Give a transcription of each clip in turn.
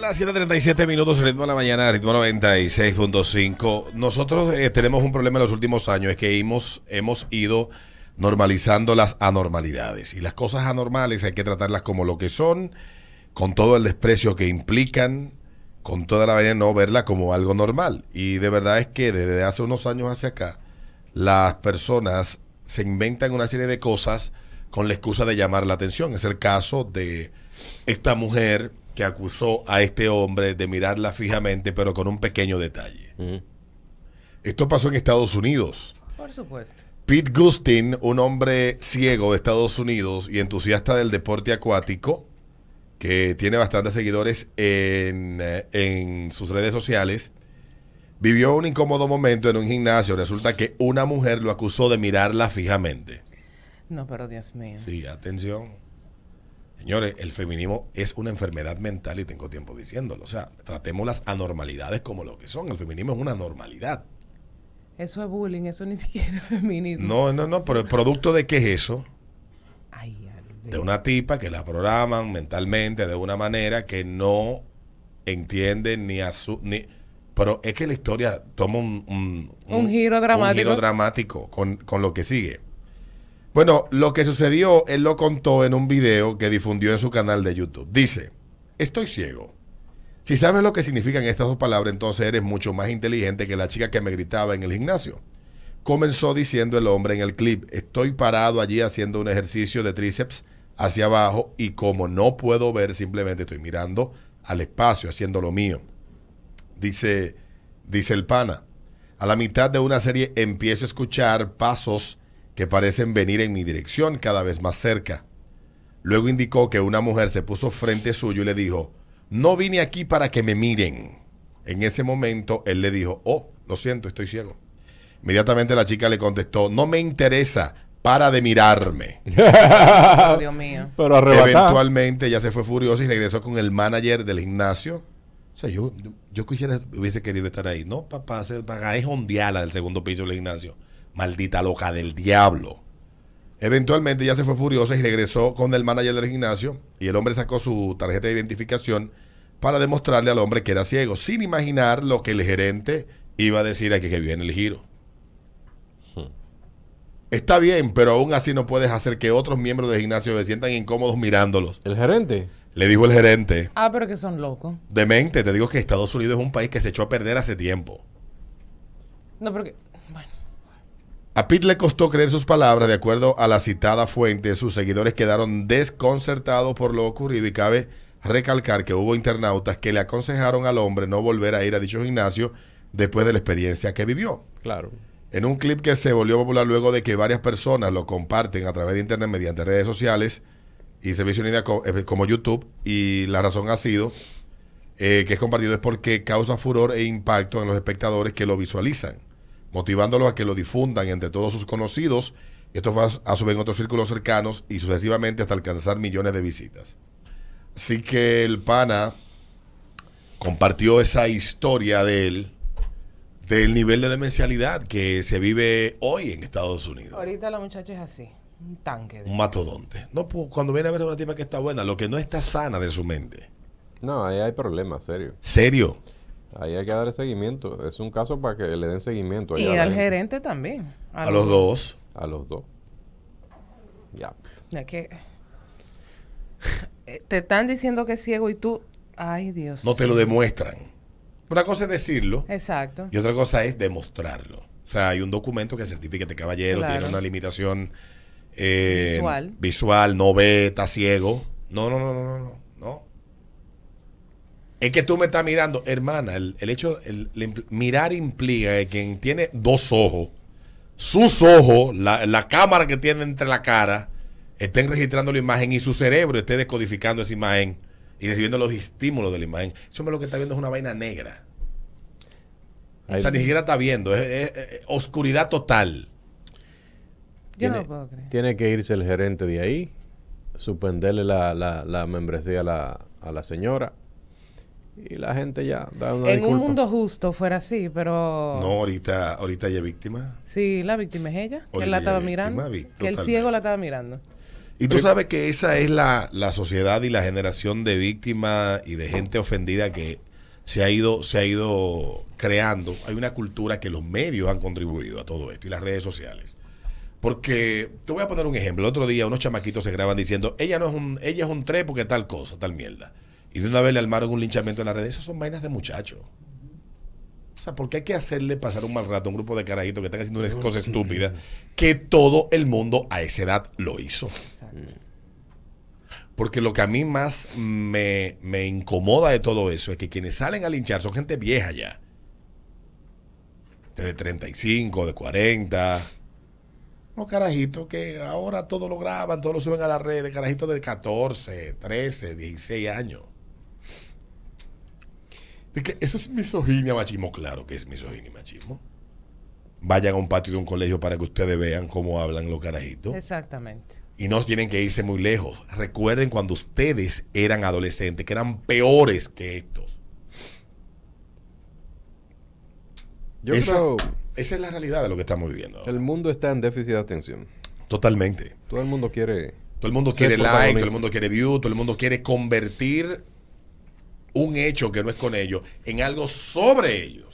Las 7:37 minutos, ritmo de la mañana, ritmo 96.5. Nosotros eh, tenemos un problema en los últimos años, es que hemos, hemos ido normalizando las anormalidades. Y las cosas anormales hay que tratarlas como lo que son, con todo el desprecio que implican, con toda la vaina, no verla como algo normal. Y de verdad es que desde hace unos años hacia acá, las personas se inventan una serie de cosas con la excusa de llamar la atención. Es el caso de esta mujer que acusó a este hombre de mirarla fijamente, pero con un pequeño detalle. Esto pasó en Estados Unidos. Por supuesto. Pete Gustin, un hombre ciego de Estados Unidos y entusiasta del deporte acuático, que tiene bastantes seguidores en, eh, en sus redes sociales, vivió un incómodo momento en un gimnasio. Resulta que una mujer lo acusó de mirarla fijamente. No, pero Dios mío. Sí, atención. Señores, el feminismo es una enfermedad mental y tengo tiempo diciéndolo. O sea, tratemos las anormalidades como lo que son. El feminismo es una normalidad. Eso es bullying, eso ni siquiera es feminismo. No, no, no, pero el producto de qué es eso? Ay. De una tipa que la programan mentalmente de una manera que no entiende ni a su... Ni, pero es que la historia toma un, un, Un giro dramático. Un giro dramático con, con lo que sigue. Bueno, lo que sucedió, él lo contó en un video que difundió en su canal de YouTube. Dice, estoy ciego. Si sabes lo que significan estas dos palabras, entonces eres mucho más inteligente que la chica que me gritaba en el gimnasio. Comenzó diciendo el hombre en el clip, estoy parado allí haciendo un ejercicio de tríceps hacia abajo y como no puedo ver, simplemente estoy mirando al espacio, haciendo lo mío. Dice, dice el pana. A la mitad de una serie empiezo a escuchar pasos que parecen venir en mi dirección cada vez más cerca. Luego indicó que una mujer se puso frente suyo y le dijo, no vine aquí para que me miren. En ese momento él le dijo, oh, lo siento, estoy ciego. Inmediatamente la chica le contestó, no me interesa, para de mirarme. Pero Dios mío. Pero arrebatada. Eventualmente ella se fue furiosa y regresó con el manager del gimnasio. O sea, yo, yo quisiera, hubiese querido estar ahí. No, papá, se paga es ondeala del segundo piso del gimnasio. Maldita loca del diablo. Eventualmente ella se fue furiosa y regresó con el manager del gimnasio y el hombre sacó su tarjeta de identificación para demostrarle al hombre que era ciego, sin imaginar lo que el gerente iba a decir aquí que viene el giro. Está bien, pero aún así no puedes hacer que otros miembros del gimnasio se sientan incómodos mirándolos. El gerente. Le dijo el gerente. Ah, pero que son locos. Demente, te digo que Estados Unidos es un país que se echó a perder hace tiempo. No, porque. A Pete le costó creer sus palabras, de acuerdo a la citada fuente, sus seguidores quedaron desconcertados por lo ocurrido y cabe recalcar que hubo internautas que le aconsejaron al hombre no volver a ir a dicho gimnasio después de la experiencia que vivió. Claro. En un clip que se volvió popular luego de que varias personas lo comparten a través de internet mediante redes sociales y servicios eh, como YouTube, y la razón ha sido eh, que es compartido es porque causa furor e impacto en los espectadores que lo visualizan, motivándolos a que lo difundan entre todos sus conocidos. Esto fue a su vez en otros círculos cercanos y sucesivamente hasta alcanzar millones de visitas. Así que el pana compartió esa historia de él, del nivel de demencialidad que se vive hoy en Estados Unidos. Ahorita la muchacha es así. Un tanque. De... Un matodonte. No, pues, cuando viene a ver a una tipa que está buena, lo que no está sana de su mente. No, ahí hay problemas, serio. Serio. Ahí hay que darle seguimiento. Es un caso para que le den seguimiento. Y al gente. gerente también. A los dos. A los dos. Ya. Ya que. Eh, Te están diciendo que es ciego y tú. Ay, Dios. No te lo demuestran. Una cosa es decirlo Exacto. y otra cosa es demostrarlo. O sea, hay un documento que certifica que este caballero Claro. tiene una limitación eh, Visual. visual, no ve, está ciego. No, no, no, no. no. Es que tú me estás mirando, hermana, el, el hecho, el, el impl- mirar implica que quien tiene dos ojos, sus ojos, la, la cámara que tiene entre la cara, estén registrando la imagen y su cerebro esté decodificando esa imagen y recibiendo los estímulos de la imagen. Eso me lo que está viendo es una vaina negra. Ahí- O sea, ni siquiera está viendo, es, es- es oscuridad total. Yo no tiene, lo puedo creer. tiene que irse el gerente de ahí, suspenderle la, la, la membresía a la, a la señora y la gente ya da una En un mundo justo fuera así, pero. No, ahorita, ahorita ella es víctima. Sí, la víctima es ella. Que él la estaba víctima, mirando. vi- Que el ciego la estaba mirando. Y tú sabes que esa es la, la sociedad y la generación de víctimas y de gente ofendida que se ha ido, se ha ido creando. Hay una cultura que los medios han contribuido a todo esto y las redes sociales. Porque te voy a poner un ejemplo. El otro día unos chamaquitos se graban diciendo, ella no es un, ella es un tre porque tal cosa, tal mierda. Y de una vez le armaron un linchamiento en las redes. Esas son vainas de muchachos. O sea, porque hay que hacerle pasar un mal rato a un grupo de carajitos que están haciendo una cosa estúpida que todo el mundo a esa edad lo hizo. Exacto. Porque lo que a mí más me, me incomoda de todo eso es que quienes salen a linchar son gente vieja ya. De 35, de 40. Unos carajitos que ahora todo lo graban, todo lo suben a la red. Carajitos de 14, 13, 16 años. De que eso es misoginia, machismo. Claro que es misoginia y machismo. Vayan a un patio de un colegio para que ustedes vean cómo hablan los carajitos. Exactamente. Y no tienen que irse muy lejos. Recuerden cuando ustedes eran adolescentes, que eran peores que estos. Yo esa, creo esa es la realidad de lo que estamos viviendo. ahora. el mundo está en déficit de atención. Totalmente. Todo el mundo quiere... Todo el mundo quiere like, todo el mundo quiere view, todo el mundo quiere convertir un hecho que no es con ellos en algo sobre ellos.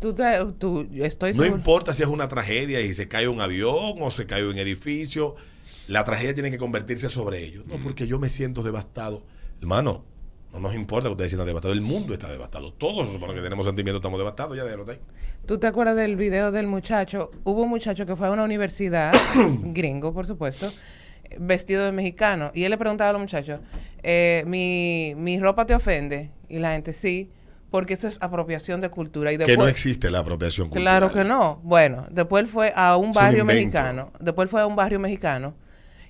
Tú, te, tú estoy No importa si es una tragedia y se cae un avión o se cae un edificio, la tragedia tiene que convertirse sobre ellos. No, porque yo me siento devastado. Hermano, no nos importa que ustedes sientan devastados. El mundo está devastado. Todos los que tenemos sentimientos estamos devastados. Ya déjalo ahí. ¿Tú te acuerdas del video del muchacho? Hubo un muchacho que fue a una universidad, gringo, por supuesto, vestido de mexicano. Y él le preguntaba a los muchachos, eh, ¿mi, ¿mi ropa te ofende? Y la gente, sí, porque eso es apropiación de cultura. Y que después, no existe la apropiación cultural. Claro que no. Bueno, después él fue a un Es barrio mexicano. Después él fue a un barrio mexicano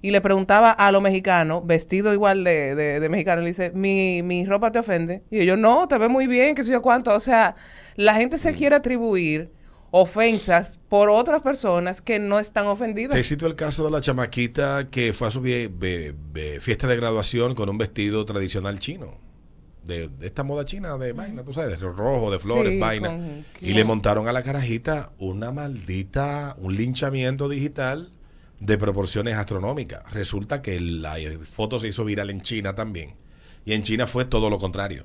y le preguntaba a los mexicanos, vestido igual de, de, de mexicano, le dice, ¿Mi, ¿mi ropa te ofende? Y ellos, no, te ve muy bien, qué sé yo cuánto. O sea, la gente Mm. se quiere atribuir ofensas por otras personas que no están ofendidas. Te cito el caso de la chamaquita que fue a su fiesta de graduación con un vestido tradicional chino. De, de esta moda china de vaina, tú sabes, de rojo, de flores, Sí, vaina. con- Y le montaron a la carajita una maldita, un linchamiento digital de proporciones astronómicas. Resulta que la foto se hizo viral en China también. Y en China fue todo lo contrario.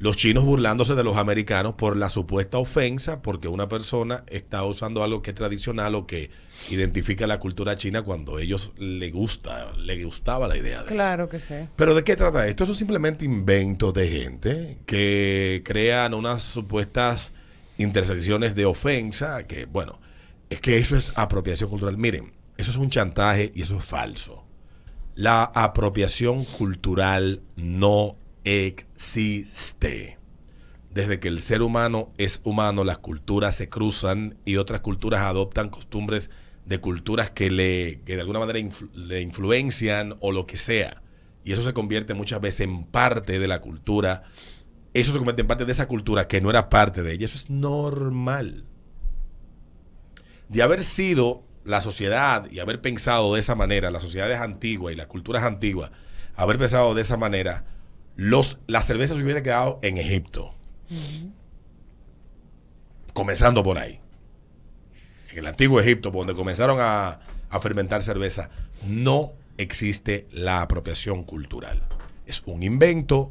Los chinos burlándose de los americanos por la supuesta ofensa porque una persona está usando algo que es tradicional o que identifica la cultura china cuando a ellos le gusta, le gustaba la idea de eso. Claro que sí. Pero ¿de qué trata esto? Eso es simplemente inventos de gente que crean unas supuestas intersecciones de ofensa que, bueno, es que eso es apropiación cultural. Miren, eso es un chantaje y eso es falso. La apropiación cultural no existe. Desde que el ser humano es humano, las culturas se cruzan y otras culturas adoptan costumbres de culturas que, le, que de alguna manera le influencian o lo que sea. Y eso se convierte muchas veces en parte de la cultura. Eso se convierte en parte de esa cultura que no era parte de ella. Eso es normal. De haber sido la sociedad y haber pensado de esa manera, las sociedades antiguas y las culturas antiguas, haber pensado de esa manera, los, la cerveza se hubiera quedado en Egipto. Comenzando por ahí. En el antiguo Egipto, por donde comenzaron a, a fermentar cerveza, no existe la apropiación cultural. Es un invento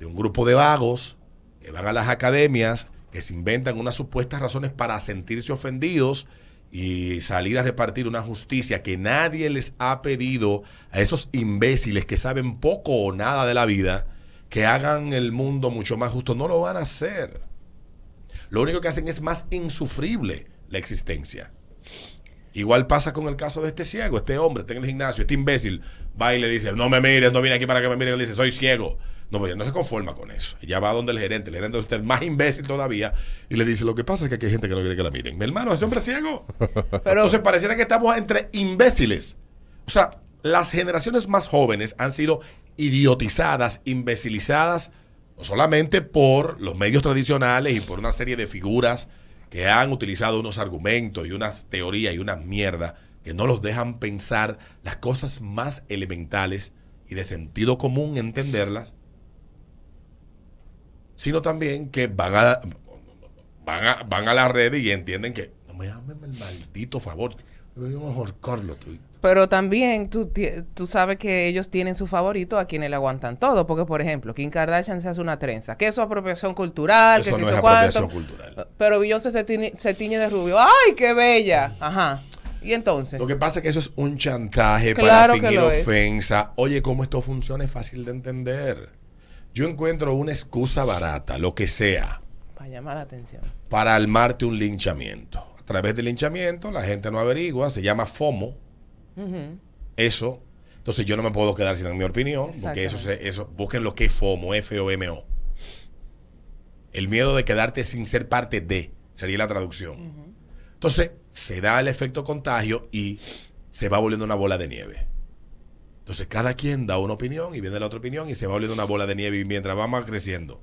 de un grupo de vagos que van a las academias, que se inventan unas supuestas razones para sentirse ofendidos y salir a repartir una justicia que nadie les ha pedido a esos imbéciles que saben poco o nada de la vida, que hagan el mundo mucho más justo. No lo van a hacer. Lo único que hacen es más insufrible la existencia. Igual pasa con el caso de este ciego, este hombre, está en el gimnasio, este imbécil, va y le dice, no me mires, no vine aquí para que me mires, él dice, soy ciego. No, pues ella no se conforma con eso. Ella va donde el gerente, el gerente es usted más imbécil todavía, y le dice, lo que pasa es que aquí hay gente que no quiere que la miren. Mi hermano, ese hombre es ciego. Pero Entonces pareciera que estamos entre imbéciles. O sea, las generaciones más jóvenes han sido idiotizadas, imbecilizadas, no solamente por los medios tradicionales y por una serie de figuras que han utilizado unos argumentos y unas teorías y una mierda que no los dejan pensar las cosas más elementales y de sentido común entenderlas, sino también que van a, van a, van a la red y entienden que no me hagan el maldito favor. Pero también tú, tú sabes que ellos tienen su favorito a quienes le aguantan todo. Porque, por ejemplo, Kim Kardashian se hace una trenza. Que eso es apropiación cultural. Eso que, no que es apropiación cultural. Pero Beyoncé se tiñe, se tiñe de rubio. ¡Ay, qué bella! Ajá. Y entonces. Lo que pasa es que eso es un chantaje Claro para fingir ofensa. Oye, cómo esto funciona es fácil de entender. Yo encuentro una excusa barata, lo que sea, Para llamar la atención. para armarte un linchamiento. A través del linchamiento, la gente no averigua, se llama FOMO. Eso. Entonces yo no me puedo quedar sin dar mi opinión, porque eso, se- eso busquen lo que es FOMO, F-O-M-O. El miedo de quedarte sin ser parte de, sería la traducción. Entonces se da el efecto contagio y se va volviendo una bola de nieve. Entonces cada quien da una opinión y viene la otra opinión y se va volviendo una bola de nieve y mientras vamos creciendo.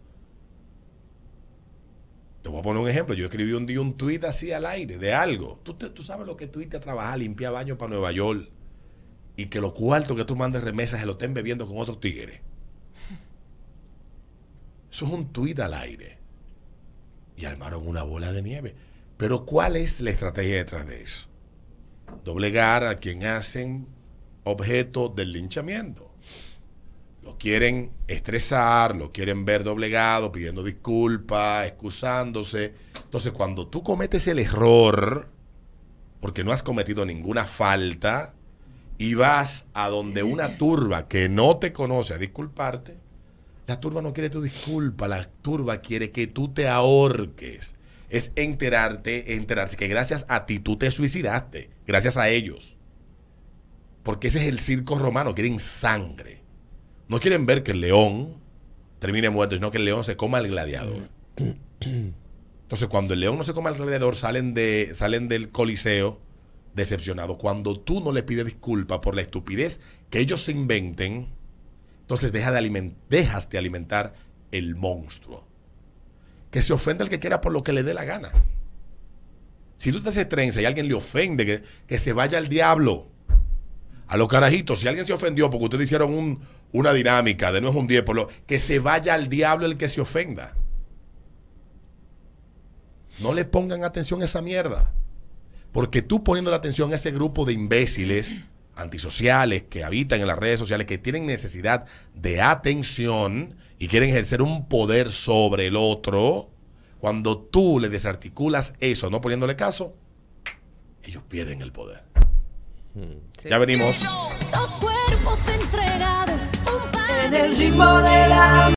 Te voy a poner un ejemplo. Yo escribí un día un tuit así al aire de algo. Tú, te- tú sabes lo que tuite a trabajar, limpiar baños para Nueva York y que los cuartos que tú mandes remesas se lo estén bebiendo con otros tigres. Eso es un tuit al aire. Y armaron una bola de nieve. Pero ¿cuál es la estrategia detrás de eso? Doblegar a quien hacen objeto del linchamiento. Lo quieren estresar, lo quieren ver doblegado, pidiendo disculpas, excusándose. Entonces, cuando tú cometes el error, porque no has cometido ninguna falta, y vas a donde una turba que no te conoce a disculparte, la turba no quiere tu disculpa, la turba quiere que tú te ahorques. Es enterarte, enterarse que gracias a ti tú te suicidaste, gracias a ellos. Porque ese es el circo romano, quieren sangre. No quieren ver que el león termine muerto, sino que el león se coma al gladiador. Entonces, cuando el león no se coma al gladiador, salen, de, salen del coliseo decepcionados. Cuando tú no le pides disculpas por la estupidez que ellos se inventen, entonces deja de dejas de alimentar el monstruo. Que se ofenda el que quiera por lo que le dé la gana. Si tú te haces trenza y alguien le ofende, que, que se vaya al diablo. A los carajitos, si alguien se ofendió porque ustedes hicieron un- una dinámica de no es un 10 por lo que se vaya al diablo el que se ofenda. No le pongan atención a esa mierda. Porque tú poniendo la atención a ese grupo de imbéciles antisociales que habitan en las redes sociales, que tienen necesidad de atención y quieren ejercer un poder sobre el otro, cuando tú le desarticulas eso, no poniéndole caso, ellos pierden el poder. Sí. Ya venimos. Dos cuerpos entregados, En el ritmo de la